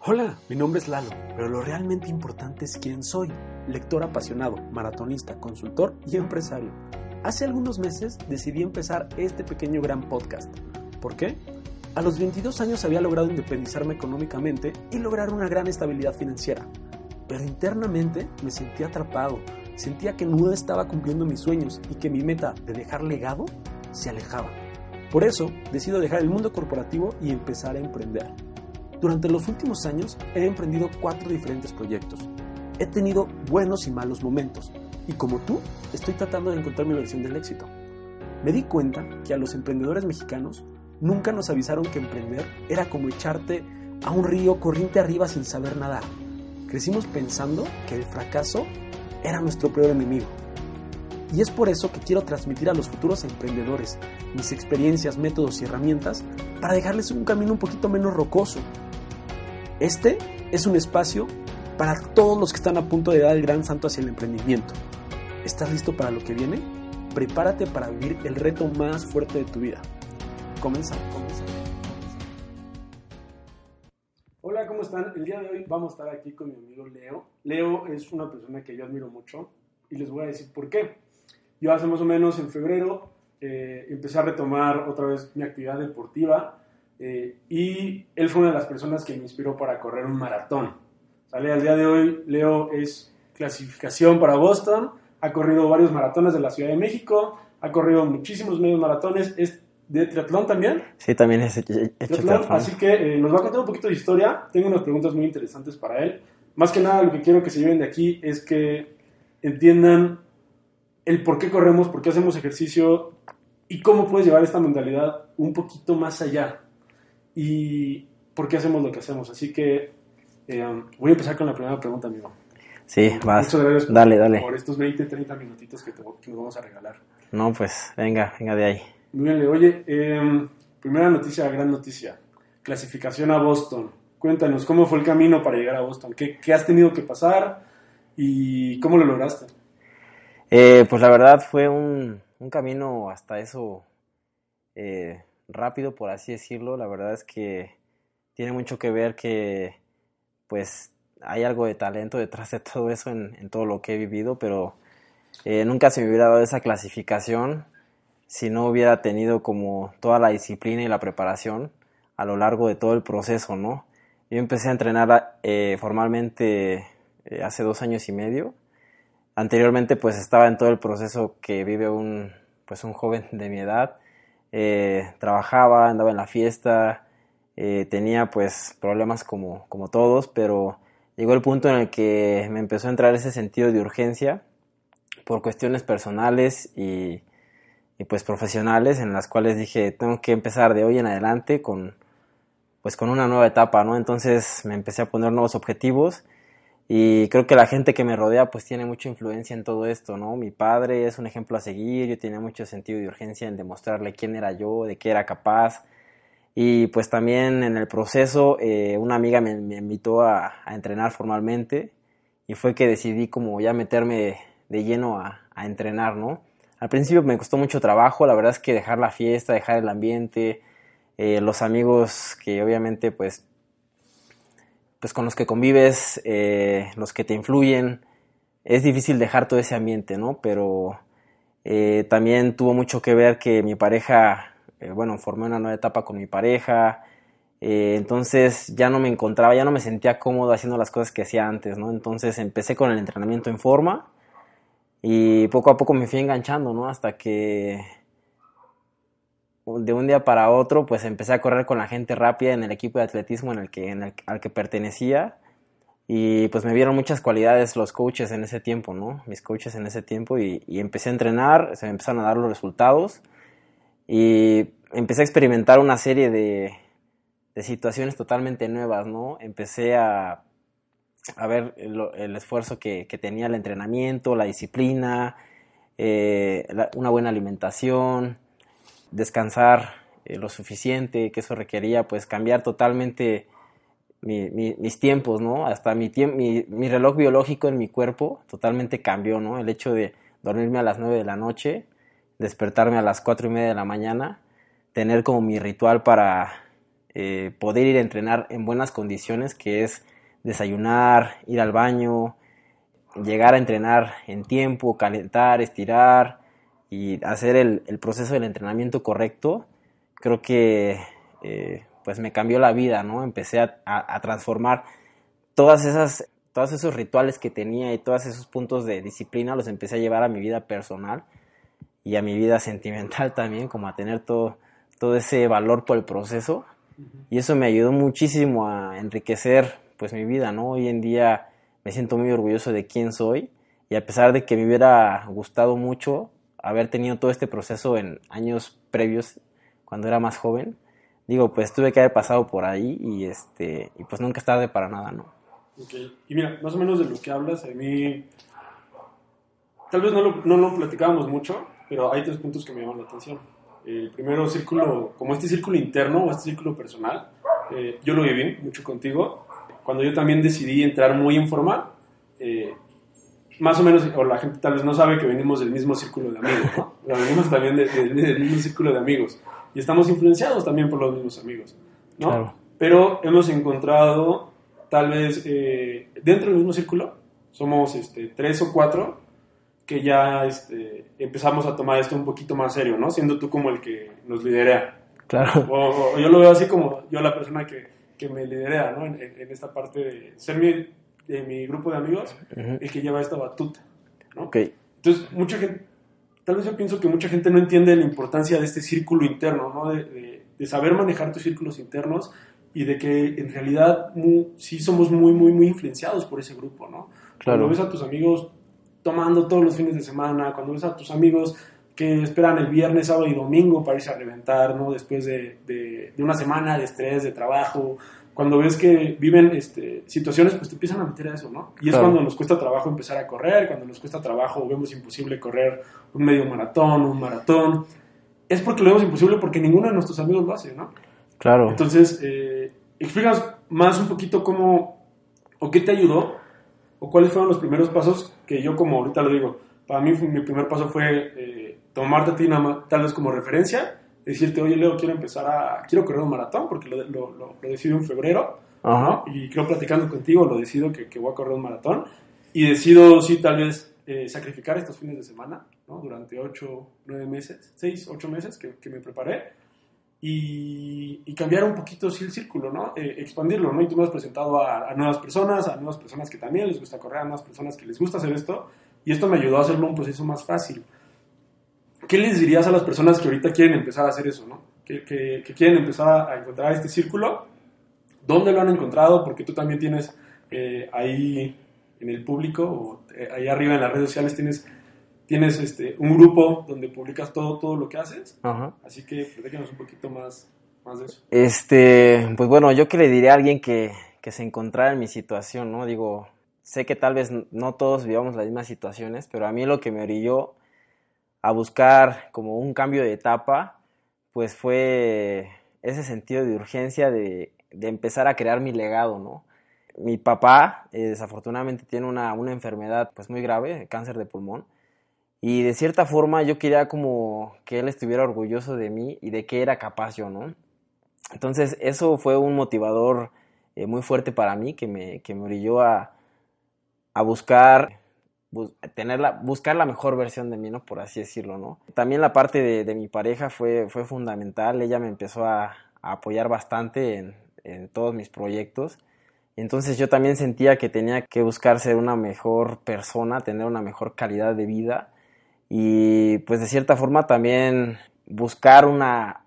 Hola, mi nombre es Lalo, pero lo realmente importante es quién soy. Lector apasionado, maratonista, consultor y empresario. Hace algunos meses decidí empezar este pequeño gran podcast. ¿Por qué? A los 22 años había logrado independizarme económicamente y lograr una gran estabilidad financiera. Pero internamente me sentía atrapado, sentía que no estaba cumpliendo mis sueños y que mi meta de dejar legado se alejaba. Por eso decido dejar el mundo corporativo y empezar a emprender. Durante los últimos años he emprendido cuatro diferentes proyectos. He tenido buenos y malos momentos y como tú estoy tratando de encontrar mi versión del éxito. Me di cuenta que a los emprendedores mexicanos nunca nos avisaron que emprender era como echarte a un río corriente arriba sin saber nadar. Crecimos pensando que el fracaso era nuestro peor enemigo. Y es por eso que quiero transmitir a los futuros emprendedores mis experiencias, métodos y herramientas para dejarles un camino un poquito menos rocoso, este es un espacio para todos los que están a punto de dar el gran salto hacia el emprendimiento. ¿Estás listo para lo que viene? Prepárate para vivir el reto más fuerte de tu vida. Comenzamos. Hola, ¿cómo están? El día de hoy vamos a estar aquí con mi amigo Leo. Leo es una persona que yo admiro mucho y les voy a decir por qué. Yo hace más o menos en febrero eh, empecé a retomar otra vez mi actividad deportiva eh, y él fue una de las personas que me inspiró para correr un maratón. ¿Sale? Al día de hoy, Leo es clasificación para Boston, ha corrido varios maratones de la Ciudad de México, ha corrido muchísimos medios maratones, es de triatlón también. Sí, también es hecho triatlón. Así que eh, nos va a contar un poquito de historia. Tengo unas preguntas muy interesantes para él. Más que nada, lo que quiero que se lleven de aquí es que entiendan el por qué corremos, por qué hacemos ejercicio y cómo puedes llevar esta mentalidad un poquito más allá y por qué hacemos lo que hacemos. Así que eh, voy a empezar con la primera pregunta, amigo. Sí, vas. Muchas gracias dale, dale. por estos 20, 30 minutitos que, te, nos vamos a regalar. No, pues venga, venga de ahí. Muy bien, oye, eh, primera noticia, gran noticia. Clasificación a Boston. Cuéntanos, ¿cómo fue el camino para llegar a Boston? ¿Qué, qué has tenido que pasar y cómo lo lograste? Eh, pues la verdad fue un, un camino hasta eso eh, rápido, por así decirlo. La verdad es que tiene mucho que ver que pues hay algo de talento detrás de todo eso en, todo lo que he vivido, pero eh, nunca se me hubiera dado esa clasificación si no hubiera tenido como toda la disciplina y la preparación a lo largo de todo el proceso, ¿no? Yo empecé a entrenar eh, formalmente eh, hace dos años y medio. Anteriormente pues estaba en todo el proceso que vive un, pues un joven de mi edad, eh, trabajaba, andaba en la fiesta, eh, tenía pues problemas como, como todos, pero llegó el punto en el que me empezó a entrar ese sentido de urgencia por cuestiones personales y, y pues profesionales en las cuales dije tengo que empezar de hoy en adelante con pues con una nueva etapa, ¿no? Entonces me empecé a poner nuevos objetivos y creo que la gente que me rodea pues tiene mucha influencia en todo esto, ¿no? Mi padre es un ejemplo a seguir, yo tenía mucho sentido de urgencia en demostrarle quién era yo, de qué era capaz. Y pues también en el proceso eh, una amiga me, invitó a, entrenar formalmente y fue que decidí como ya meterme de lleno a, entrenar, ¿no? Al principio me costó mucho trabajo, la verdad es que dejar la fiesta, dejar el ambiente, eh, los amigos que obviamente pues pues con los que convives, eh, los que te influyen, es difícil dejar todo ese ambiente, ¿no? Pero eh, también tuvo mucho que ver que mi pareja, eh, bueno, formé una nueva etapa con mi pareja, entonces ya no me encontraba, ya no me sentía cómodo haciendo las cosas que hacía antes, ¿no? Entonces empecé con el entrenamiento en forma y poco a poco me fui enganchando, ¿no? Hasta que de un día para otro, pues empecé a correr con la gente rápida en el equipo de atletismo en el que, en el, al que pertenecía. Y pues me vieron muchas cualidades los coaches en ese tiempo, ¿no? Mis coaches en ese tiempo y, empecé a entrenar, se me empezaron a dar los resultados y empecé a experimentar una serie de, de situaciones totalmente nuevas, ¿no? Empecé a, a ver el, esfuerzo que, que, tenía el entrenamiento, la disciplina, eh, una buena alimentación, descansar eh, lo suficiente, que eso requería pues cambiar totalmente mis tiempos, ¿no? Hasta mi, mi, reloj biológico en mi cuerpo totalmente cambió, ¿no? El hecho de dormirme a las 9 de la noche, despertarme a las 4 y media de la mañana, tener como mi ritual para eh, poder ir a entrenar en buenas condiciones, que es desayunar, ir al baño, llegar a entrenar en tiempo, calentar, estirar y hacer el, proceso del entrenamiento correcto, creo que eh, pues me cambió la vida, ¿no? Empecé a, transformar todas esas, todos esos rituales que tenía y todos esos puntos de disciplina, los empecé a llevar a mi vida personal y a mi vida sentimental también, como a tener todo, todo ese valor por el proceso. Y eso me ayudó muchísimo a enriquecer pues mi vida, ¿no? Hoy en día me siento muy orgulloso de quién soy y a pesar de que me hubiera gustado mucho haber tenido todo este proceso en años previos cuando era más joven, digo, pues tuve que haber pasado por ahí y este y pues nunca es tarde para nada, ¿no? Ok, y mira, más o menos de lo que hablas, a mí tal vez no lo, no lo platicábamos mucho, pero hay tres puntos que me llaman la atención. El primero círculo, como este círculo interno o este círculo personal, eh, yo lo viví mucho contigo, cuando yo también decidí entrar muy informal, eh, más o menos, o la gente tal vez no sabe que venimos del mismo círculo de amigos, ¿no? venimos también del mismo círculo de amigos y estamos influenciados también por los mismos amigos, ¿no? Pero hemos encontrado, tal vez, eh, dentro del mismo círculo, somos este, tres o cuatro que ya este, empezamos a tomar esto un poquito más serio, ¿no? Siendo tú como el que nos lidera. Claro. O, yo lo veo así como yo la persona que, que me lidera, ¿no? En, en, esta parte de ser mi, de mi grupo de amigos, el que lleva esta batuta, ¿no? Ok. Entonces, mucha gente, tal vez yo pienso que mucha gente no entiende la importancia de este círculo interno, ¿no? De, de, saber manejar tus círculos internos y de que en realidad sí somos muy, muy, muy influenciados por ese grupo, ¿no? Claro. Cuando ves a tus amigos tomando todos los fines de semana, cuando ves a tus amigos que esperan el viernes, sábado y domingo para irse a reventar, ¿no? Después de, de, una semana de estrés, de trabajo, cuando ves que viven este, situaciones, pues te empiezan a meter a eso, ¿no? Y es cuando nos cuesta trabajo empezar a correr, cuando nos cuesta trabajo, vemos imposible correr un medio maratón, un maratón. Es porque lo vemos imposible porque ninguno de nuestros amigos lo hace, ¿no? Claro. Entonces, eh, explícanos más un poquito cómo, o qué te ayudó, o cuáles fueron los primeros pasos que yo, como ahorita lo digo, para mí mi primer paso fue eh, tomarte a ti tal vez como referencia, decirte, oye Leo, quiero empezar a, quiero correr un maratón, porque lo, lo, lo, decido en febrero, y creo platicando contigo, lo decido que, que, voy a correr un maratón, y decido, sí, tal vez eh, sacrificar estos fines de semana, ¿no? Durante 8, 9 meses, 6, 8 meses que, que me preparé, y, y, cambiar un poquito sí, el círculo, ¿no? Eh, expandirlo, ¿no? Y tú me has presentado a, a, nuevas personas, a nuevas personas que también les gusta correr, a nuevas personas que les gusta hacer esto, y esto me ayudó a hacerlo un proceso más fácil. ¿Qué les dirías a las personas que ahorita quieren empezar a hacer eso, ¿no? Que, que, quieren empezar a encontrar este círculo. ¿Dónde lo han encontrado? Porque tú también tienes eh, ahí en el público, o eh, ahí arriba en las redes sociales tienes tienes este, un grupo donde publicas todo, todo lo que haces. Así que platícanos un poquito más, más de eso. Este, pues bueno, yo que le diría a alguien que, que se encontrara en mi situación, ¿no? Digo, sé que tal vez no todos vivamos las mismas situaciones, pero a mí lo que me orilló a buscar como un cambio de etapa, pues fue ese sentido de urgencia de, de empezar a crear mi legado, ¿no? Mi papá eh, desafortunadamente tiene una, una enfermedad pues muy grave, cáncer de pulmón, y de cierta forma yo quería como que él estuviera orgulloso de mí y de que era capaz yo, ¿no? Entonces eso fue un motivador eh, muy fuerte para mí que me, que me orilló a, a buscar, la, buscar la mejor versión de mí, ¿no? Por así decirlo, ¿no? También la parte de, de mi pareja fue, fue fundamental, ella me empezó a, apoyar bastante en, en todos mis proyectos. Entonces yo también sentía que tenía que buscar ser una mejor persona, tener una mejor calidad de vida y pues de cierta forma también buscar una,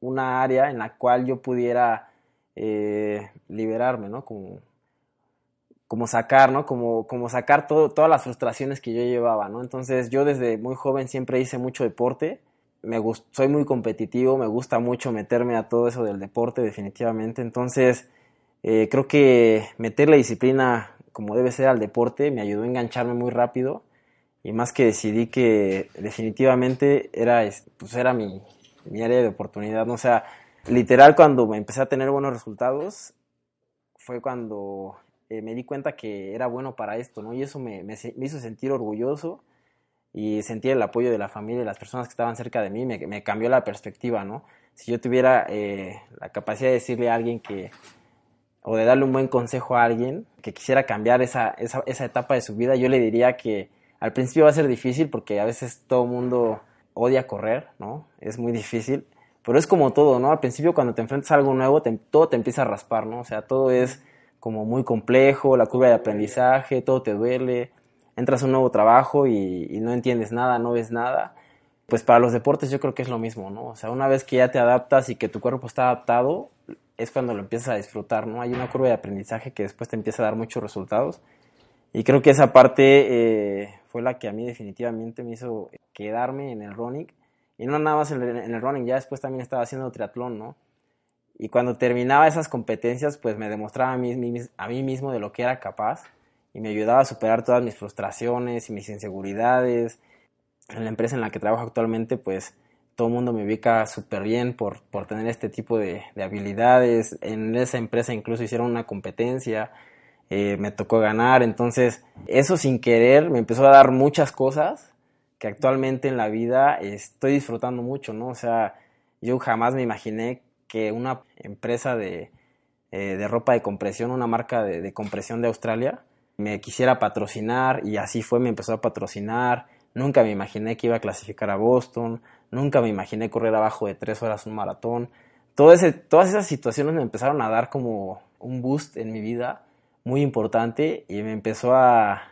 una área en la cual yo pudiera eh, liberarme, ¿no? Como sacar, ¿no? Como, como sacar todo, todas las frustraciones que yo llevaba, ¿no? Entonces yo desde muy joven siempre hice mucho deporte, me soy muy competitivo, me gusta mucho meterme a todo eso del deporte definitivamente, entonces eh, creo que meter la disciplina como debe ser al deporte me ayudó a engancharme muy rápido y más que decidí que definitivamente era, pues era mi, mi área de oportunidad, ¿no? O sea, literal cuando me empecé a tener buenos resultados fue cuando eh, me di cuenta que era bueno para esto, ¿no? Y eso me, me, hizo sentir orgulloso y sentir el apoyo de la familia y las personas que estaban cerca de mí me, cambió la perspectiva, ¿no? Si yo tuviera eh, la capacidad de decirle a alguien que, o de darle un buen consejo a alguien que quisiera cambiar esa, esa, etapa de su vida, yo le diría que al principio va a ser difícil porque a veces todo mundo odia correr, ¿no? Es muy difícil, pero es como todo, ¿no? Al principio cuando te enfrentas a algo nuevo, todo te empieza a raspar, ¿no? O sea, todo es como muy complejo, la curva de aprendizaje, todo te duele, entras a un nuevo trabajo y, no entiendes nada, no ves nada. Pues para los deportes yo creo que es lo mismo, ¿no? O sea, una vez que ya te adaptas y que tu cuerpo está adaptado, es cuando lo empiezas a disfrutar, ¿no? Hay una curva de aprendizaje que después te empieza a dar muchos resultados. Y creo que esa parte eh, fue la que a mí definitivamente me hizo quedarme en el running. Y no nada más en el, running, ya después también estaba haciendo triatlón, ¿no? Y cuando terminaba esas competencias, pues me demostraba a mí, mismo de lo que era capaz y me ayudaba a superar todas mis frustraciones y mis inseguridades. En la empresa en la que trabajo actualmente, pues todo el mundo me ubica súper bien por, por, tener este tipo de, de, habilidades. En esa empresa incluso hicieron una competencia, eh, me tocó ganar, entonces eso sin querer me empezó a dar muchas cosas que actualmente en la vida estoy disfrutando mucho, ¿no? O sea, yo jamás me imaginé que una empresa de, eh, de ropa de compresión, una marca de, compresión de Australia, me quisiera patrocinar y así fue, me empezó a patrocinar. Nunca me imaginé que iba a clasificar a Boston, nunca me imaginé correr abajo de tres horas un maratón. Todas esas situaciones me empezaron a dar como un boost en mi vida muy importante y me empezó a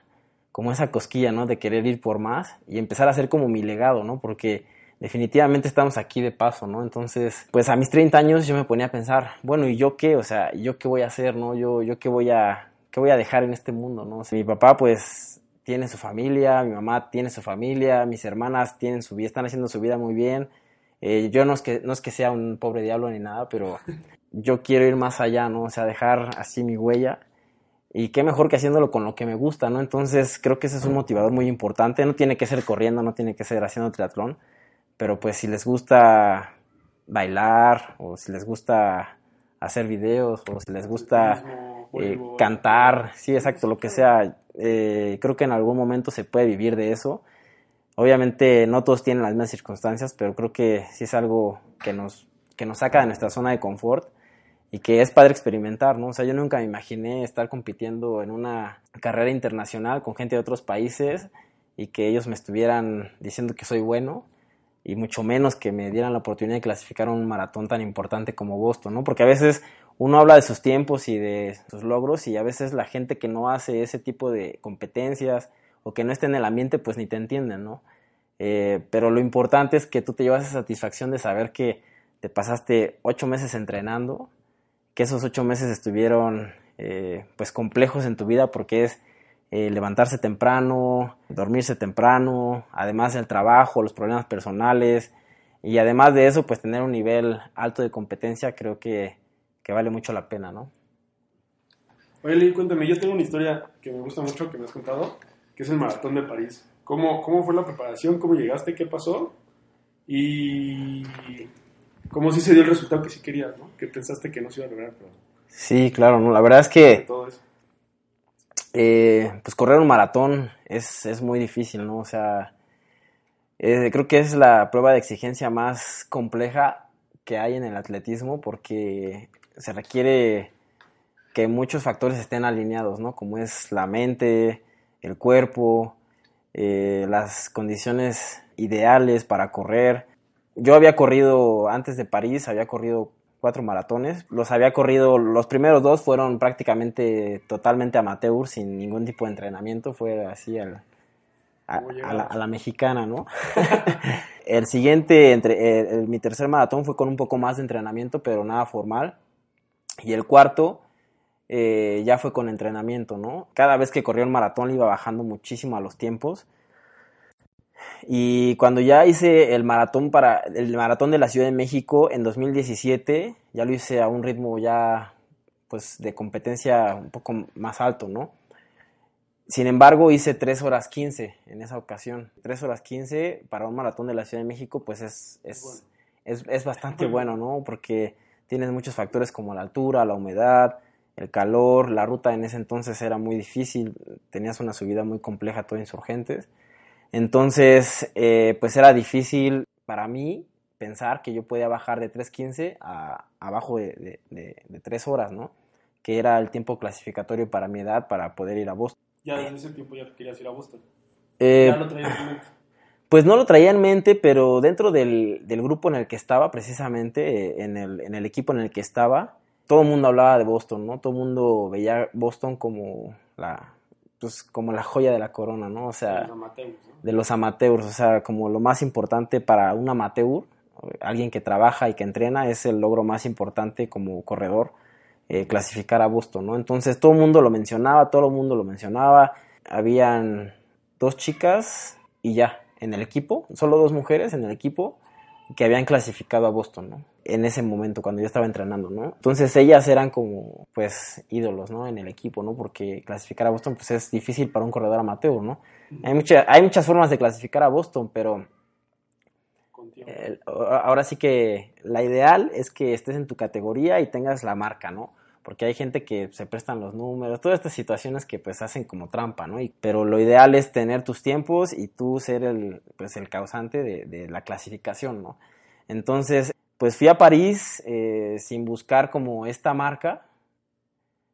como esa cosquilla, ¿no? De querer ir por más y empezar a hacer como mi legado, ¿no? Porque definitivamente estamos aquí de paso, ¿no? Entonces, pues a mis 30 años yo me ponía a pensar, bueno, ¿y yo qué? O sea, ¿yo qué voy a hacer, no? Yo, yo qué voy a, ¿qué voy a dejar en este mundo, no? mi papá, pues, tiene su familia, mi mamá tiene su familia, mis hermanas tienen su vida, están haciendo su vida muy bien. Eh, yo no es, que, no es que sea un pobre diablo ni nada, pero yo quiero ir más allá, ¿no? O sea, dejar así mi huella. Y qué mejor que haciéndolo con lo que me gusta, ¿no? Entonces creo que ese es un motivador muy importante. No tiene que ser corriendo, no tiene que ser haciendo triatlón, pero pues si les gusta bailar o si les gusta hacer videos o si les gusta eh, cantar, sí, exacto, lo que sea. Eh, creo que en algún momento se puede vivir de eso. Obviamente no todos tienen las mismas circunstancias, pero creo que sí es algo que nos, que nos saca de nuestra zona de confort y que es padre experimentar, ¿no? O sea, yo nunca me imaginé estar compitiendo en una carrera internacional con gente de otros países y que ellos me estuvieran diciendo que soy bueno y mucho menos que me dieran la oportunidad de clasificar un maratón tan importante como Boston, ¿no? Porque a veces uno habla de sus tiempos y de sus logros y a veces la gente que no hace ese tipo de competencias o que no esté en el ambiente pues ni te entienden, ¿no? Eh, pero lo importante es que tú te llevas esa satisfacción de saber que te pasaste ocho meses entrenando, que esos ocho meses estuvieron eh, pues complejos en tu vida porque es eh, levantarse temprano, dormirse temprano, además del trabajo, los problemas personales y además de eso pues tener un nivel alto de competencia creo que que vale mucho la pena, ¿no? Oye, Lee, cuéntame, yo tengo una historia que me gusta mucho, que me has contado, que es el Maratón de París. ¿Cómo, cómo fue la preparación? ¿Cómo llegaste? ¿Qué pasó? Y cómo sí se dio el resultado que sí querías, ¿no? Que pensaste que no se iba a lograr, pero... Sí, claro, no, la verdad es que... Eh, pues correr un maratón es, es, muy difícil, ¿no? O sea, eh, creo que es la prueba de exigencia más compleja que hay en el atletismo porque se requiere que muchos factores estén alineados, ¿no? Como es la mente, el cuerpo, eh, las condiciones ideales para correr. Yo había corrido antes de París, había corrido cuatro maratones. Los había corrido, los primeros dos fueron prácticamente totalmente amateur, sin ningún tipo de entrenamiento. Fue así a, la, mexicana, ¿no? el siguiente, entre, mi tercer maratón fue con un poco más de entrenamiento, pero nada formal. Y el cuarto eh, ya fue con entrenamiento, ¿no? Cada vez que corrió el maratón le iba bajando muchísimo a los tiempos. Y cuando ya hice el maratón para el maratón de la Ciudad de México en 2017, ya lo hice a un ritmo ya pues de competencia un poco más alto, ¿no? Sin embargo, hice 3 horas 15 en esa ocasión. 3 horas 15 para un maratón de la Ciudad de México, pues es, es, es, es bastante bueno, ¿no? Porque tienes muchos factores como la altura, la humedad, el calor, la ruta en ese entonces era muy difícil, tenías una subida muy compleja, todo insurgentes. Entonces, eh, pues era difícil para mí pensar que yo podía bajar de 3.15 a abajo de, de, de, 3 horas, ¿no? Que era el tiempo clasificatorio para mi edad para poder ir a Boston. Ya desde ese tiempo ya querías ir a Boston. Eh, ya lo traías en mente. Pues no lo traía en mente, pero dentro del, del grupo en el que estaba, precisamente, eh, en el, en el equipo en el que estaba, todo el mundo hablaba de Boston, ¿no? Todo el mundo veía Boston como la, pues, como la joya de la corona, ¿no? O sea, Los amateurs, ¿no? de los amateurs, o sea, como lo más importante para un amateur, alguien que trabaja y que entrena, es el logro más importante como corredor, eh, clasificar a Boston, ¿no? Entonces todo el mundo lo mencionaba, todo el mundo lo mencionaba, habían dos chicas y ya en el equipo, solo dos mujeres en el equipo que habían clasificado a Boston, ¿no? En ese momento, cuando yo estaba entrenando, ¿no? Entonces ellas eran como, pues, ídolos, ¿no? En el equipo, ¿no? Porque clasificar a Boston, pues, es difícil para un corredor amateur, ¿no? Hay, mucha, hay muchas formas de clasificar a Boston, pero ahora sí que la ideal es que estés en tu categoría y tengas la marca, ¿no? Porque hay gente que se prestan los números, todas estas situaciones que pues hacen como trampa, ¿no? Y- pero lo ideal es tener tus tiempos y tú ser el, pues, el causante de, de la clasificación, ¿no? Entonces, pues fui a París eh, sin buscar como esta marca,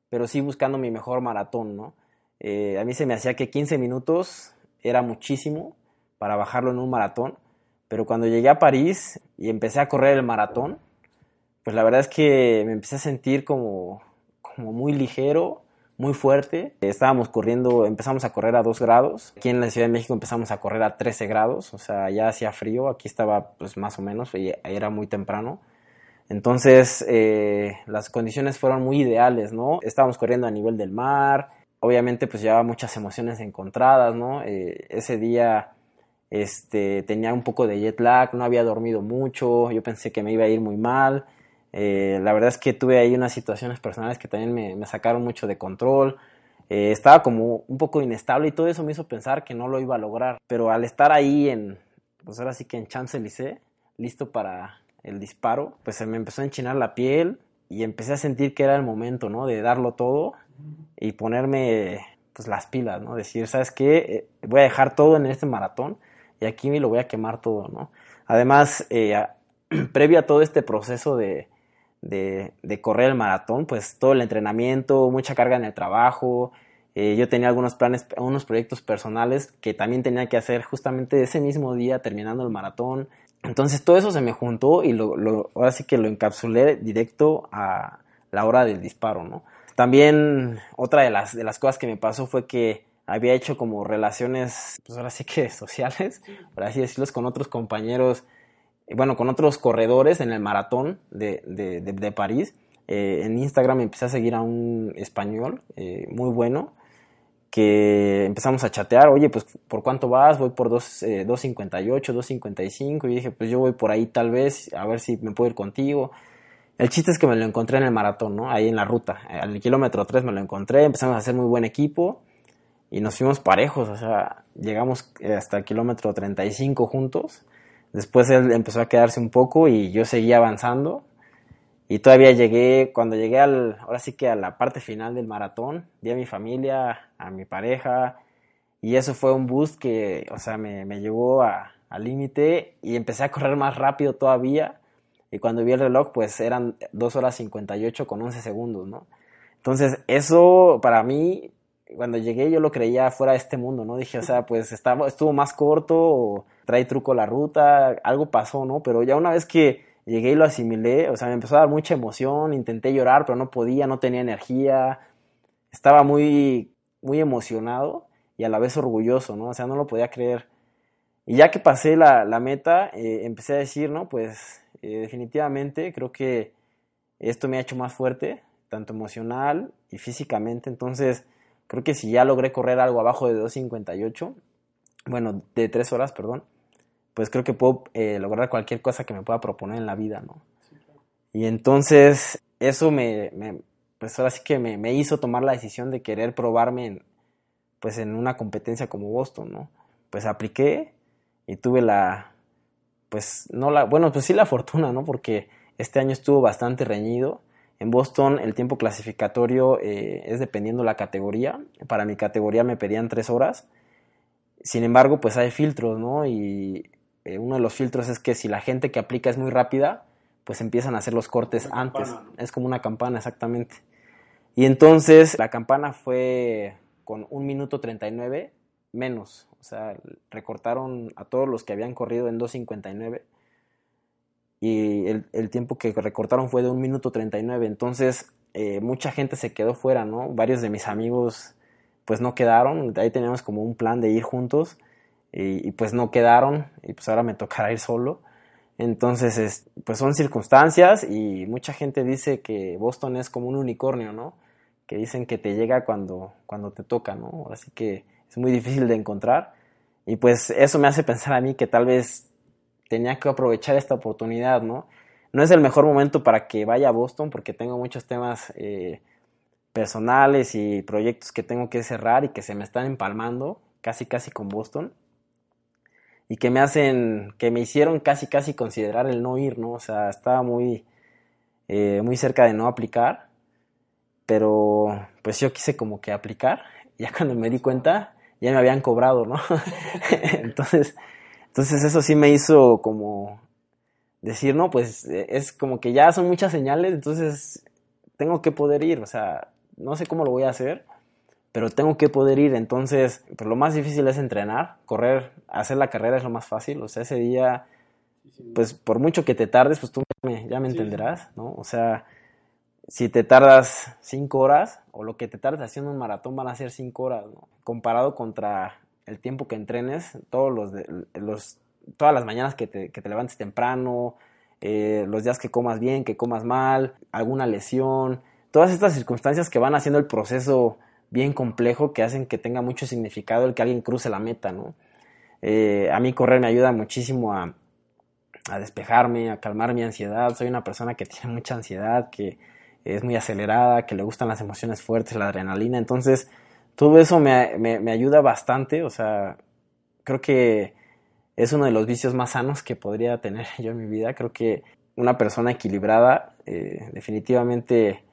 pero sí buscando mi mejor maratón, ¿no? Eh, a mí se me hacía que 15 minutos era muchísimo para bajarlo en un maratón, pero cuando llegué a París y empecé a correr el maratón, pues la verdad es que me empecé a sentir como, como muy ligero, muy fuerte. Estábamos corriendo, empezamos a correr a 2 grados. Aquí en la Ciudad de México empezamos a correr a 13 grados, o sea, ya hacía frío, aquí estaba pues más o menos, era muy temprano. Entonces, eh, las condiciones fueron muy ideales, ¿no? Estábamos corriendo a nivel del mar, obviamente pues llevaba muchas emociones encontradas, ¿no? Eh, ese día este, tenía un poco de jet lag, no había dormido mucho, yo pensé que me iba a ir muy mal. Eh, la verdad es que tuve ahí unas situaciones personales que también me, sacaron mucho de control. Eh, estaba como un poco inestable y todo eso me hizo pensar que no lo iba a lograr. Pero al estar ahí en, pues ahora sí que en Champs-Élysées, listo para el disparo, pues se me empezó a enchinar la piel y empecé a sentir que era el momento, ¿no? De darlo todo y ponerme pues las pilas, ¿no? Decir, ¿sabes qué? Eh, voy a dejar todo en este maratón y aquí me lo voy a quemar todo, ¿no? Además, previo a todo este proceso de, de, correr el maratón, pues todo el entrenamiento, mucha carga en el trabajo, eh, yo tenía algunos planes, unos proyectos personales que también tenía que hacer justamente ese mismo día terminando el maratón. Entonces todo eso se me juntó y lo, ahora sí que lo encapsulé directo a la hora del disparo, ¿no? También otra de las, de las cosas que me pasó fue que había hecho como relaciones, pues ahora sí que sociales, por así decirlo, con otros compañeros, bueno, con otros corredores en el maratón de, de, de- París. Eh, en Instagram empecé a seguir a un español eh, muy bueno que empezamos a chatear, oye, pues ¿por cuánto vas? Voy por eh, 2.58, 2.55 y dije, pues yo voy por ahí tal vez, a ver si me puedo ir contigo. El chiste es que me lo encontré en el maratón, ¿no? Ahí en la ruta. Eh, Al kilómetro 3 me lo encontré, empezamos a hacer muy buen equipo y nos fuimos parejos, o sea, llegamos eh, hasta el kilómetro 35 juntos. Después él empezó a quedarse un poco y yo seguía avanzando. Y todavía llegué, cuando llegué al, ahora sí que a la parte final del maratón, vi a mi familia, a mi pareja, y eso fue un boost que, o sea, me, me llevó al límite y empecé a correr más rápido todavía. Y cuando vi el reloj, pues eran 2 horas 58 con 11 segundos, ¿no? Entonces, eso para mí, cuando llegué, yo lo creía fuera de este mundo, ¿no? Dije, o sea, pues estaba, estuvo más corto, o trae truco la ruta, algo pasó, ¿no? Pero ya una vez que llegué y lo asimilé, o sea, me empezó a dar mucha emoción, intenté llorar, pero no podía, no tenía energía, estaba muy, muy emocionado y a la vez orgulloso, ¿no? O sea, no lo podía creer. Y ya que pasé la, la meta, eh, empecé a decir, ¿no? Pues eh, definitivamente creo que esto me ha hecho más fuerte, tanto emocional y físicamente. Entonces, creo que si ya logré correr algo abajo de 2.58, bueno, de 3 horas, perdón, pues creo que puedo eh, lograr cualquier cosa que me pueda proponer en la vida, ¿no? Y entonces, eso me, me- pues ahora sí que me, me hizo tomar la decisión de querer probarme en, pues en una competencia como Boston, ¿no? Pues apliqué y tuve la, pues no la, bueno, pues sí la fortuna, ¿no? Porque este año estuvo bastante reñido. En Boston el tiempo clasificatorio eh, es dependiendo la categoría. Para mi categoría me pedían tres horas. sin embargo, pues hay filtros, ¿no? Y eh, uno de los filtros es que si la gente que aplica es muy rápida, pues empiezan a hacer los cortes Una antes. campana, ¿no? Es como una campana, exactamente. Y entonces la campana fue con un minuto 39 menos. O sea, recortaron a todos los que habían corrido en 2.59 y el, tiempo que recortaron fue de un minuto 39. Entonces, eh, mucha gente se quedó fuera, ¿no? Varios de mis amigos, pues no quedaron. Ahí teníamos como un plan de ir juntos y, pues no quedaron. Y pues ahora me tocará ir solo. Entonces, es, pues son circunstancias y mucha gente dice que Boston es como un unicornio, ¿no? Que dicen que te llega cuando, cuando te toca, ¿no? Así que es muy difícil de encontrar. Y pues eso me hace pensar a mí que tal vez tenía que aprovechar esta oportunidad, ¿no? No es el mejor momento para que vaya a Boston porque tengo muchos temas eh, personales y proyectos que tengo que cerrar y que se me están empalmando casi casi con Boston y que me hacen, que me hicieron casi casi considerar el no ir, ¿no? O sea, estaba muy, eh, muy cerca de no aplicar, pero pues yo quise como que aplicar, ya cuando me di cuenta ya me habían cobrado, ¿no? entonces, entonces eso sí me hizo como decir, no, pues es como que ya son muchas señales, entonces tengo que poder ir, o sea, no sé cómo lo voy a hacer, pero tengo que poder ir, entonces, pues lo más difícil es entrenar, correr, hacer la carrera es lo más fácil, o sea, ese día, pues por mucho que te tardes, pues tú me, ya me entenderás, ¿no? O sea, si te tardas cinco horas, o lo que te tardes haciendo un maratón van a ser cinco horas, ¿no? Comparado contra el tiempo que entrenes, todos los, los todas las mañanas que te, que te levantes temprano, eh, los días que comas bien, que comas mal, alguna lesión, todas estas circunstancias que van haciendo el proceso bien complejo que hacen que tenga mucho significado el que alguien cruce la meta, ¿no? Eh, a mí correr me ayuda muchísimo a, a despejarme, a calmar mi ansiedad. Soy una persona que tiene mucha ansiedad, que es muy acelerada, que le gustan las emociones fuertes, la adrenalina. Entonces, todo eso me, me, me ayuda bastante. O sea, creo que es uno de los vicios más sanos que podría tener yo en mi vida. Creo que una persona equilibrada eh, definitivamente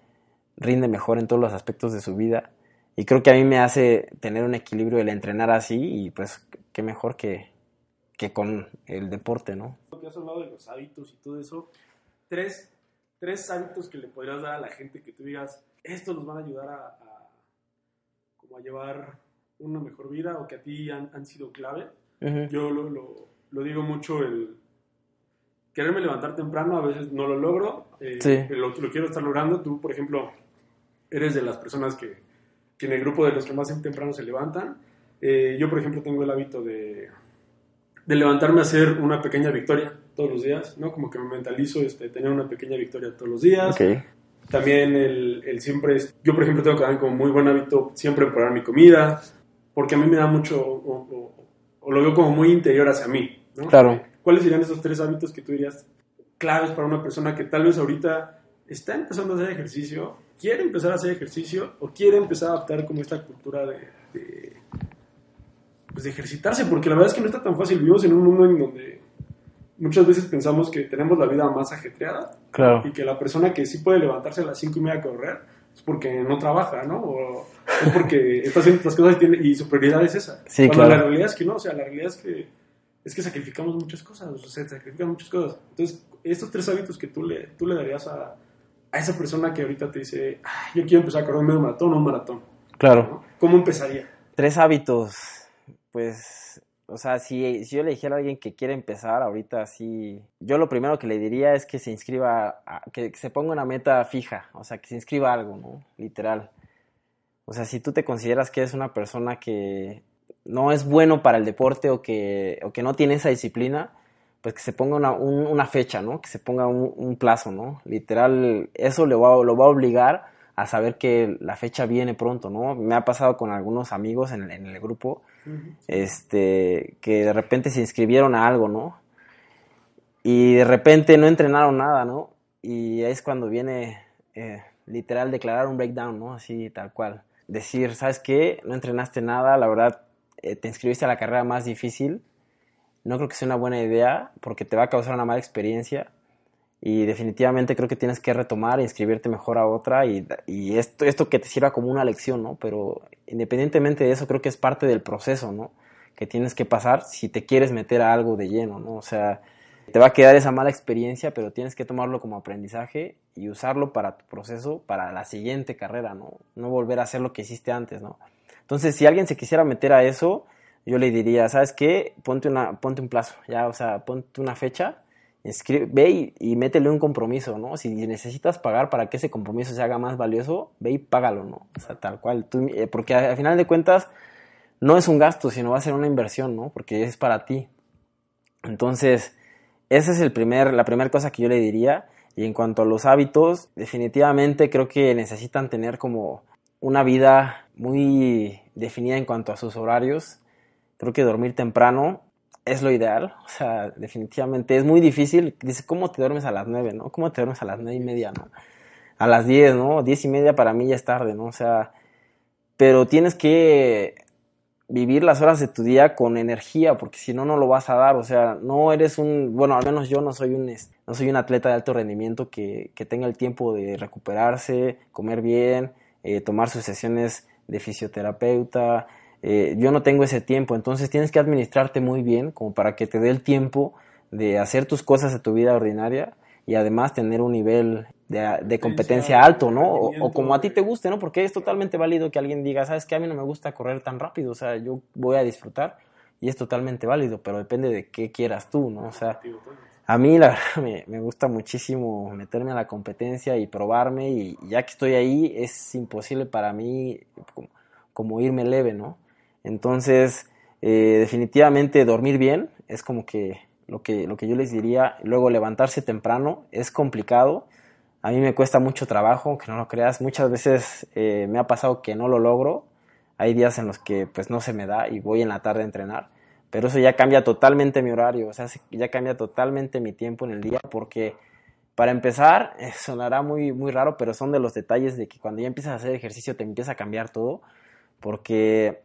rinde mejor en todos los aspectos de su vida. Y creo que a mí me hace tener un equilibrio el entrenar así y pues qué mejor que, que con el deporte, ¿no? has hablado de los hábitos y todo eso, tres, tres hábitos que le podrías dar a la gente que tú digas, estos nos van a ayudar a- como a llevar una mejor vida o que a ti han, han sido clave. Ujú. Yo lo, lo- lo digo mucho, el quererme levantar temprano, a veces no lo logro, eh, Sí. lo, lo quiero estar logrando. Tú, por ejemplo, eres de las personas que, que en el grupo de los que más temprano se levantan. Eh, yo, por ejemplo, tengo el hábito de, de levantarme a hacer una pequeña victoria todos los días, ¿no? Como que me mentalizo este, tener una pequeña victoria todos los días. Ok. También el, el siempre, es- yo por ejemplo tengo que como muy buen hábito siempre preparar mi comida, porque a mí me da mucho, o, o- o lo veo como muy interior hacia mí, ¿no? Claro. ¿Cuáles serían esos tres hábitos que tú dirías claves para una persona que tal vez ahorita está empezando a hacer ejercicio, quiere empezar a hacer ejercicio o quiere empezar a adaptar como esta cultura de, de, pues, de ejercitarse? Porque la verdad es que no está tan fácil, vivimos en un mundo en donde muchas veces pensamos que tenemos la vida más ajetreada Claro. y que la persona que sí puede levantarse a las cinco y media a correr es porque no trabaja, ¿no? O es porque está haciendo otras cosas y, tiene- y su prioridad es esa. Sí, Cuando claro. la realidad es que no, o sea, la realidad es que, es que sacrificamos muchas cosas, o sea, sacrifican muchas cosas. Entonces, estos tres hábitos que tú le, tú le darías a, a esa persona que ahorita te dice, "Ah, yo quiero empezar a correr un medio maratón o un maratón, Claro. ¿no? ¿Cómo empezaría? Tres hábitos. Pues, o sea, si, yo le dijera a alguien que quiere empezar ahorita así, yo lo primero que le diría es que se inscriba, a- que, se ponga una meta fija, o sea, que se inscriba algo, ¿no? Literal. O sea, si tú te consideras que eres una persona que no es bueno para el deporte o que, o que no tiene esa disciplina, pues que se ponga una, un- una fecha, ¿no? Que se ponga un, un plazo, ¿no? Literal, eso le va, lo va a obligar a saber que la fecha viene pronto, ¿no? Me ha pasado con algunos amigos en el, en el grupo, este, que de repente se inscribieron a algo, ¿no? Y de repente no entrenaron nada, ¿no? Y es cuando viene eh, literal declarar un breakdown, ¿no? Así tal cual. Decir, ¿sabes qué? No entrenaste nada, la verdad, eh, te inscribiste a la carrera más difícil. No creo que sea una buena idea porque te va a causar una mala experiencia. Y definitivamente creo que tienes que retomar e inscribirte mejor a otra y, y esto, esto que te sirva como una lección, ¿no? Pero independientemente de eso, creo que es parte del proceso, ¿no? que tienes que pasar si te quieres meter a algo de lleno, ¿no? O sea, te va a quedar esa mala experiencia, pero tienes que tomarlo como aprendizaje y usarlo para tu proceso, para la siguiente carrera, ¿no? No volver a hacer lo que hiciste antes, ¿no? Entonces, si alguien se quisiera meter a eso, yo le diría, ¿sabes qué? Ponte, una, ponte un plazo, ya, o sea, ponte una fecha, escribe, ve y, métele un compromiso, ¿no? Si necesitas pagar para que ese compromiso se haga más valioso, ve y págalo, ¿no? O sea, tal cual. Eh, porque al final de cuentas, no es un gasto, sino va a ser una inversión, ¿no? Porque es para ti. Entonces, esa es el primer, la primera cosa que yo le diría. Y en cuanto a los hábitos, definitivamente creo que necesitan tener como una vida muy definida en cuanto a sus horarios. Creo que dormir temprano es lo ideal. O sea, definitivamente es muy difícil. Dice, ¿cómo te duermes a las nueve, no? ¿Cómo te duermes a las nueve y media, no? A las diez, ¿no? Diez y media para mí ya es tarde, ¿no? O sea, pero tienes que vivir las horas de tu día con energía, porque si no, no lo vas a dar. O sea, no eres un, bueno, al menos yo no soy un, no soy un atleta de alto rendimiento que, que tenga el tiempo de recuperarse, comer bien, eh, tomar sus sesiones de fisioterapeuta. Eh, yo no tengo ese tiempo, entonces tienes que administrarte muy bien como para que te dé el tiempo de hacer tus cosas de tu vida ordinaria y además tener un nivel de, competencia alto, ¿no? O, como a ti te guste, ¿no? Porque es totalmente válido que alguien diga, sabes que a mí no me gusta correr tan rápido, o sea, yo voy a disfrutar y es totalmente válido, pero depende de qué quieras tú, ¿no? O sea, a mí la verdad me, gusta muchísimo meterme a la competencia y probarme y ya que estoy ahí es imposible para mí como, irme leve, ¿no? Entonces, eh, definitivamente dormir bien es como que lo que, lo que yo les diría. Luego levantarse temprano es complicado. A mí me cuesta mucho trabajo, que no lo creas. Muchas veces eh, me ha pasado que no lo logro. Hay días en los que pues no se me da y voy en la tarde a entrenar. Pero eso ya cambia totalmente mi horario, o sea, ya cambia totalmente mi tiempo en el día porque para empezar, sonará muy, muy raro, pero son de los detalles de que cuando ya empiezas a hacer ejercicio te empieza a cambiar todo. Porque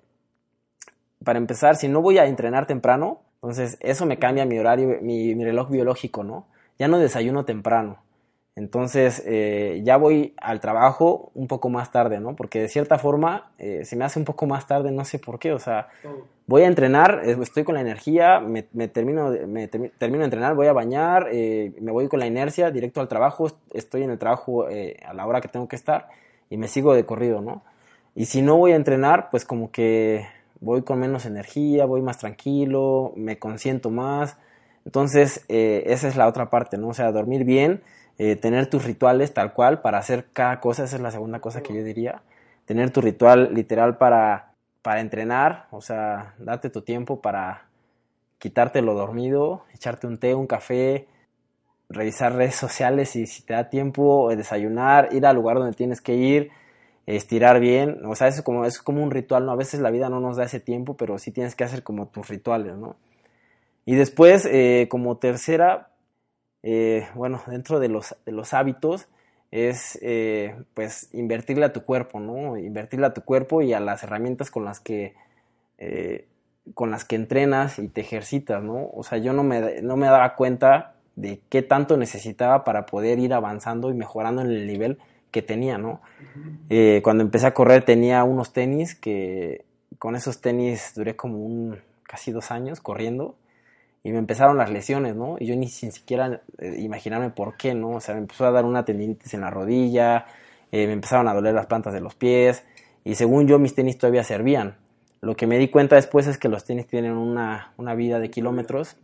para empezar, si no voy a entrenar temprano, entonces, eso me cambia mi horario, mi, reloj biológico, ¿no? Ya no desayuno temprano. Entonces, eh, ya voy al trabajo un poco más tarde, ¿no? Porque de cierta forma eh, se me hace un poco más tarde, no sé por qué. O sea, voy a entrenar, eh, estoy con la energía, me, termino, me termino de entrenar, voy a bañar, me voy con la inercia directo al trabajo, estoy en el trabajo a la hora que tengo que estar y me sigo de corrido, ¿no? Y si no voy a entrenar, pues como que voy con menos energía, voy más tranquilo, me consiento más. Entonces, eh, esa es la otra parte, ¿no? O sea, dormir bien, eh, tener tus rituales tal cual para hacer cada cosa, esa es la segunda cosa que yo diría. Tener tu ritual literal para, para entrenar, o sea, date tu tiempo para quitarte lo dormido, echarte un té, un café, revisar redes sociales y si te da tiempo, desayunar, ir al lugar donde tienes que ir, estirar bien, o sea, es como, es como un ritual, ¿no? A veces la vida no nos da ese tiempo, pero sí tienes que hacer como tus rituales, ¿no? Y después, eh, como tercera, eh, bueno, dentro de los, de los hábitos, es eh, pues invertirle a tu cuerpo, ¿no? Invertirle a tu cuerpo y a las herramientas con las que con las que entrenas y te ejercitas, ¿no? O sea, yo no me, no me daba cuenta de qué tanto necesitaba para poder ir avanzando y mejorando en el nivel que tenía, ¿no? Eh, cuando empecé a correr tenía unos tenis que con esos tenis duré como un casi dos años corriendo y me empezaron las lesiones, ¿no? Y yo ni siquiera eh, imaginarme por qué, ¿no? O sea, me empezó a dar una tendinitis en la rodilla, eh, me empezaron a doler las plantas de los pies y según yo mis tenis todavía servían. Lo que me di cuenta después es que los tenis tienen una, una vida de kilómetros,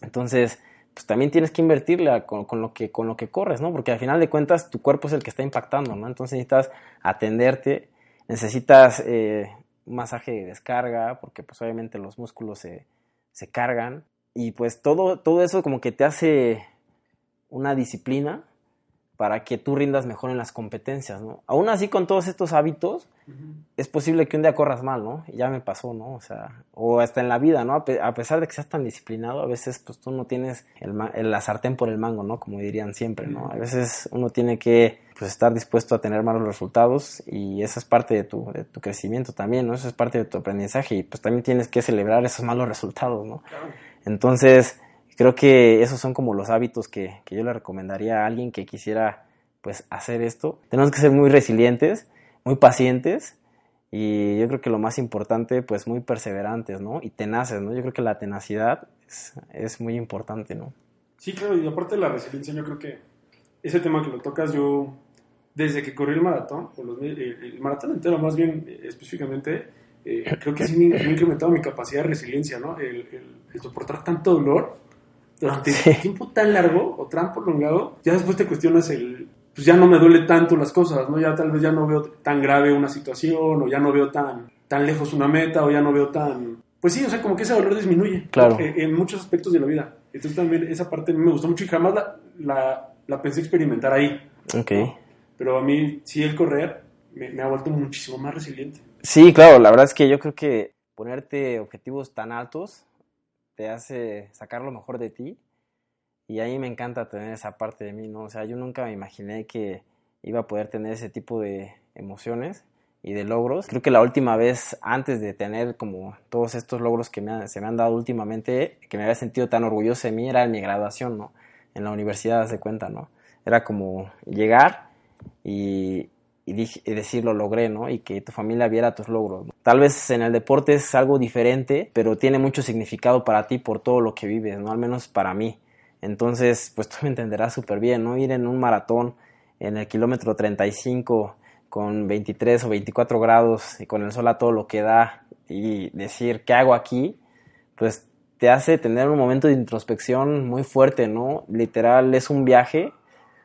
entonces pues también tienes que invertirle con, lo que, con lo que corres, ¿no? Porque al final de cuentas tu cuerpo es el que está impactando, ¿no? Entonces necesitas atenderte, necesitas eh, masaje de descarga, porque pues obviamente los músculos se, se cargan. Y pues todo, todo eso como que te hace una disciplina para que tú rindas mejor en las competencias, ¿no? Aún así, con todos estos hábitos, es posible que un día corras mal, ¿no? Y ya me pasó, ¿no? O sea, o hasta en la vida, ¿no? A pesar de que seas tan disciplinado, a veces pues tú no tienes el, la sartén por el mango, ¿no? Como dirían siempre, ¿no? A veces uno tiene que pues estar dispuesto a tener malos resultados y eso es parte de tu, de tu crecimiento también, ¿no? Eso es parte de tu aprendizaje y pues también tienes que celebrar esos malos resultados, ¿no? Entonces, creo que esos son como los hábitos que, que yo le recomendaría a alguien que quisiera pues hacer esto. Tenemos que ser muy resilientes, muy pacientes Y yo creo que lo más importante, pues muy perseverantes, ¿no? Y tenaces, ¿no? Yo creo que la tenacidad es, es muy importante, ¿no? Sí, claro, y aparte de la resiliencia, yo creo que ese tema que lo tocas, yo desde que corrí el maratón, o los, el, el, maratón entero más bien eh, específicamente, eh, creo que sí me, ha incrementado mi capacidad de resiliencia, ¿no? El soportar tanto dolor durante sí. tiempo tan largo o tan prolongado, ya después te cuestionas el, pues ya no me duele tanto las cosas, ¿no? Ya tal vez ya no veo tan grave una situación o ya no veo tan, tan lejos una meta o ya no veo tan... Pues sí, o sea, como que ese dolor disminuye claro. en, en muchos aspectos de la vida. Entonces también esa parte me gustó mucho y jamás la, la, la pensé experimentar ahí. Ok. ¿no? Pero a mí sí el correr me, me ha vuelto muchísimo más resiliente. Sí, claro, la verdad es que yo creo que ponerte objetivos tan altos te hace sacar lo mejor de ti y a mí me encanta tener esa parte de mí, ¿no? O sea, yo nunca me imaginé que iba a poder tener ese tipo de emociones y de logros. Creo que la última vez, antes de tener como todos estos logros que me han, se me han dado últimamente, que me había sentido tan orgulloso de mí, era en mi graduación, ¿no? En la universidad, se cuenta, ¿no? Era como llegar y, y, y, decir lo logré, ¿no? Y que tu familia viera tus logros. Tal vez en el deporte es algo diferente, pero tiene mucho significado para ti por todo lo que vives, ¿no? Al menos para mí. Entonces, pues tú me entenderás súper bien, ¿no? Ir en un maratón en el kilómetro 35 con 23 o 24 grados y con el sol a todo lo que da y decir, ¿qué hago aquí? Pues te hace tener un momento de introspección muy fuerte, ¿no? Literal, es un viaje.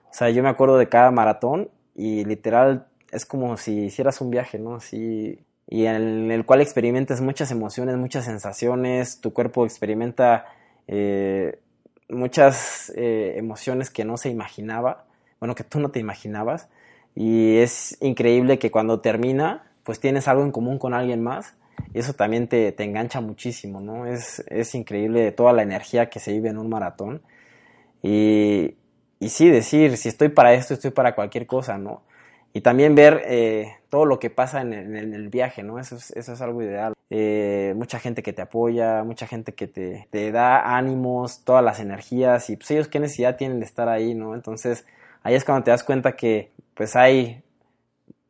O sea, yo me acuerdo de cada maratón y literal es como si hicieras un viaje, ¿no? Así, y en el cual experimentas muchas emociones, muchas sensaciones, tu cuerpo experimenta eh, muchas eh, emociones que no se imaginaba, bueno, que tú no te imaginabas, y es increíble que cuando termina, pues tienes algo en común con alguien más, y eso también te, te engancha muchísimo, ¿no? Es, es, increíble toda la energía que se vive en un maratón, y, y sí, decir, si estoy para esto, estoy para cualquier cosa, ¿no? Y también ver eh, todo lo que pasa en el, viaje, ¿no? Eso es, eso es algo ideal. Eh, mucha gente que te apoya, mucha gente que te, te, da ánimos, todas las energías y pues ellos qué necesidad tienen de estar ahí, ¿no? Entonces ahí es cuando te das cuenta que pues hay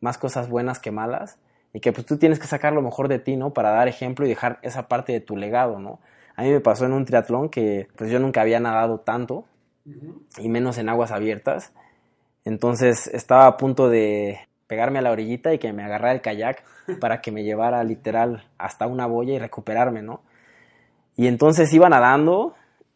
más cosas buenas que malas y que pues tú tienes que sacar lo mejor de ti, ¿no? Para dar ejemplo y dejar esa parte de tu legado, ¿no? A mí me pasó en un triatlón que pues yo nunca había nadado tanto uh -huh. y menos en aguas abiertas. Entonces estaba a punto de pegarme a la orillita y que me agarrara el kayak para que me llevara literal hasta una boya y recuperarme, ¿no? Y entonces iba nadando,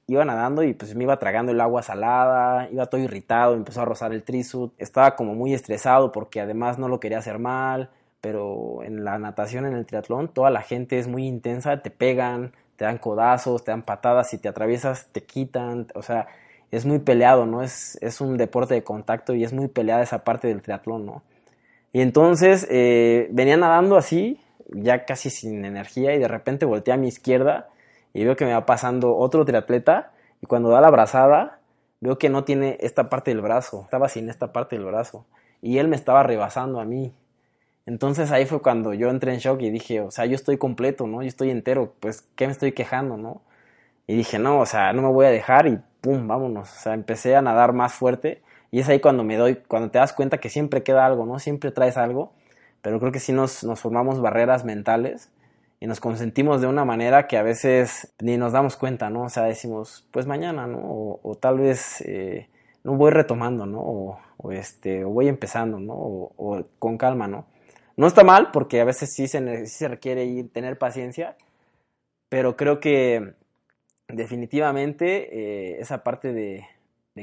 iba nadando y pues me iba tragando el agua salada, iba todo irritado, empezó a rozar el trisut, estaba como muy estresado porque además no lo quería hacer mal, pero en la natación, en el triatlón, toda la gente es muy intensa, te pegan, te dan codazos, te dan patadas, si te atraviesas te quitan, o sea, es muy peleado, ¿no? Es, es un deporte de contacto y es muy peleada esa parte del triatlón, ¿no? Y entonces eh, venía nadando así, ya casi sin energía, y de repente volteé a mi izquierda y veo que me va pasando otro triatleta, y cuando da la brazada, veo que no tiene esta parte del brazo, estaba sin esta parte del brazo, y él me estaba rebasando a mí. Entonces ahí fue cuando yo entré en shock y dije, o sea, yo estoy completo, ¿no? Yo estoy entero, pues, ¿qué me estoy quejando, no? Y dije, no, o sea, no me voy a dejar y pum, vámonos. O sea, empecé a nadar más fuerte y es ahí cuando me doy, cuando te das cuenta que siempre queda algo, ¿no? Siempre traes algo, pero creo que sí nos, formamos barreras mentales y nos consentimos de una manera que a veces ni nos damos cuenta, ¿no? O sea, decimos, pues mañana, ¿no? O, tal vez eh, no voy retomando, ¿no? O, este, voy empezando, ¿no? O, o, con calma, ¿no? No está mal porque a veces sí se, sí se requiere ir, tener paciencia, pero creo que definitivamente eh, esa parte de,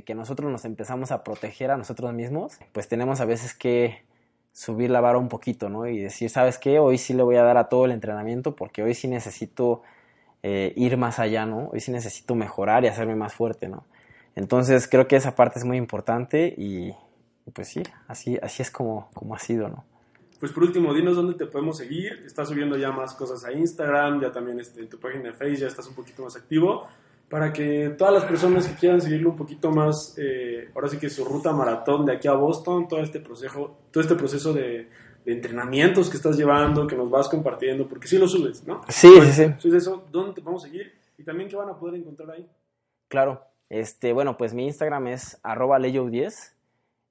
que nosotros nos empezamos a proteger a nosotros mismos, pues tenemos a veces que subir la vara un poquito, ¿no? Y decir, ¿sabes qué? Hoy sí le voy a dar a todo el entrenamiento porque hoy sí necesito eh, ir más allá, ¿no? Hoy sí necesito mejorar y hacerme más fuerte, ¿no? Entonces creo que esa parte es muy importante y, pues sí, así, así es como, como ha sido, ¿no? Pues por último, dinos dónde te podemos seguir. Estás subiendo ya más cosas a Instagram, ya también este, en tu página de Facebook ya estás un poquito más activo para que todas las personas que quieran seguirlo un poquito más, eh, ahora sí que su ruta maratón de aquí a Boston, todo este proceso, todo este proceso de, de, entrenamientos que estás llevando, que nos vas compartiendo, porque sí lo subes, ¿no? Sí, sí, sí. Subes eso, ¿dónde te vamos a seguir? Y también qué van a poder encontrar ahí. Claro, este, bueno, pues mi Instagram es arroba leyo10.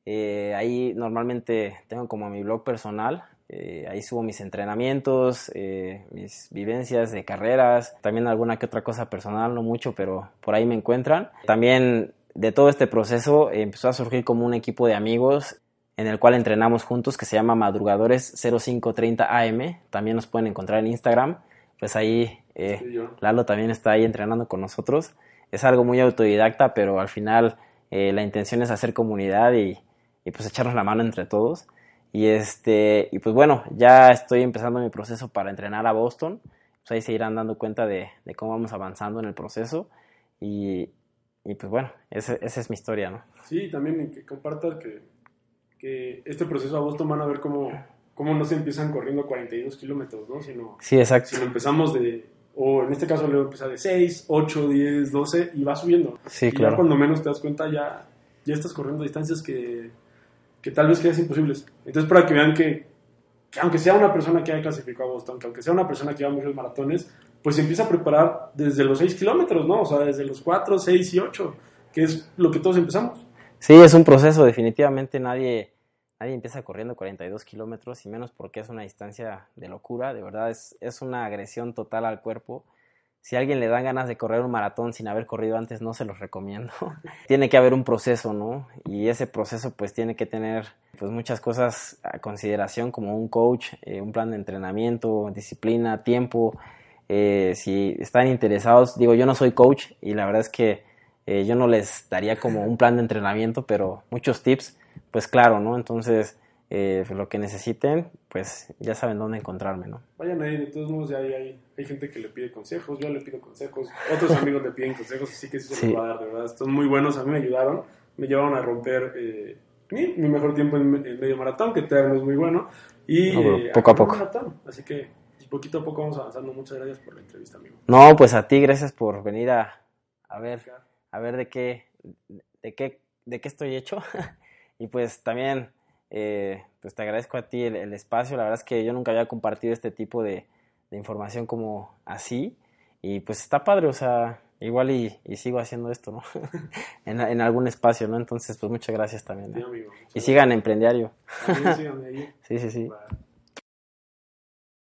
Eh, ahí normalmente tengo como mi blog personal Eh, ahí subo mis entrenamientos, eh, mis vivencias de carreras, también alguna que otra cosa personal, no mucho, pero por ahí me encuentran. También de todo este proceso empezó a surgir como un equipo de amigos en el cual entrenamos juntos que se llama Madrugadores 0530 AM. También nos pueden encontrar en Instagram. Pues ahí Lalo también está ahí entrenando con nosotros. Es algo muy autodidacta, pero al final la intención es hacer comunidad y, y pues echarnos la mano entre todos. Y, este, y pues bueno, ya estoy empezando mi proceso para entrenar a Boston. Pues ahí se irán dando cuenta de, cómo vamos avanzando en el proceso. Y, y pues bueno, esa, es mi historia, ¿no? Sí, también que compartas que, que este proceso a Boston van a ver cómo, cómo no se empiezan corriendo 42 kilómetros, ¿no? Sino, sí, exacto. Sino empezamos de, o en este caso le empieza de 6, 8, 10, 12 y va subiendo. Sí, y claro. ya cuando menos te das cuenta ya, ya estás corriendo distancias que que tal vez creas imposibles. Entonces, para que vean que, aunque sea una persona que haya clasificado a Boston, que aunque sea una persona que lleva muchos maratones, pues se empieza a preparar desde los 6 kilómetros, ¿no? O sea, desde los 4, 6 y 8, que es lo que todos empezamos. Sí, es un proceso, definitivamente nadie, nadie empieza corriendo 42 kilómetros, y menos porque es una distancia de locura, de verdad es, es una agresión total al cuerpo si a alguien le dan ganas de correr un maratón sin haber corrido antes, no se los recomiendo. tiene que haber un proceso, ¿no? Y ese proceso pues tiene que tener pues muchas cosas a consideración como un coach, eh, un plan de entrenamiento, disciplina, tiempo. Eh, si están interesados, digo, yo no soy coach y la verdad es que eh, yo no les daría como un plan de entrenamiento, pero muchos tips, pues claro, ¿no? Entonces, eh, lo que necesiten, pues ya saben dónde encontrarme, ¿no? Vayan ahí, de todos modos ya hay, hay, hay, gente que le pide consejos, yo le pido consejos, otros amigos le piden consejos, así que sí se los va a dar, de verdad. Están muy buenos, a mí me ayudaron, me llevaron a romper eh, mi, mi, mejor tiempo en, en, medio maratón, que no es muy bueno, y no, eh, poco a poco. Maratón, así que poquito a poco vamos avanzando. Muchas gracias por la entrevista, amigo. No, pues a ti, gracias por venir a, a ver, a ver de qué, de qué, de qué estoy hecho. y pues también eh, pues te agradezco a ti el, el, espacio. La verdad es que yo nunca había compartido este tipo de, de información como así. Y pues está padre, o sea, igual y, y sigo haciendo esto, ¿no? en, en, algún espacio, ¿no? Entonces, pues muchas gracias también. ¿no? Sí, amigo, y sigan Emprendiario. También síganme ahí. sí, sí, sí. Bye.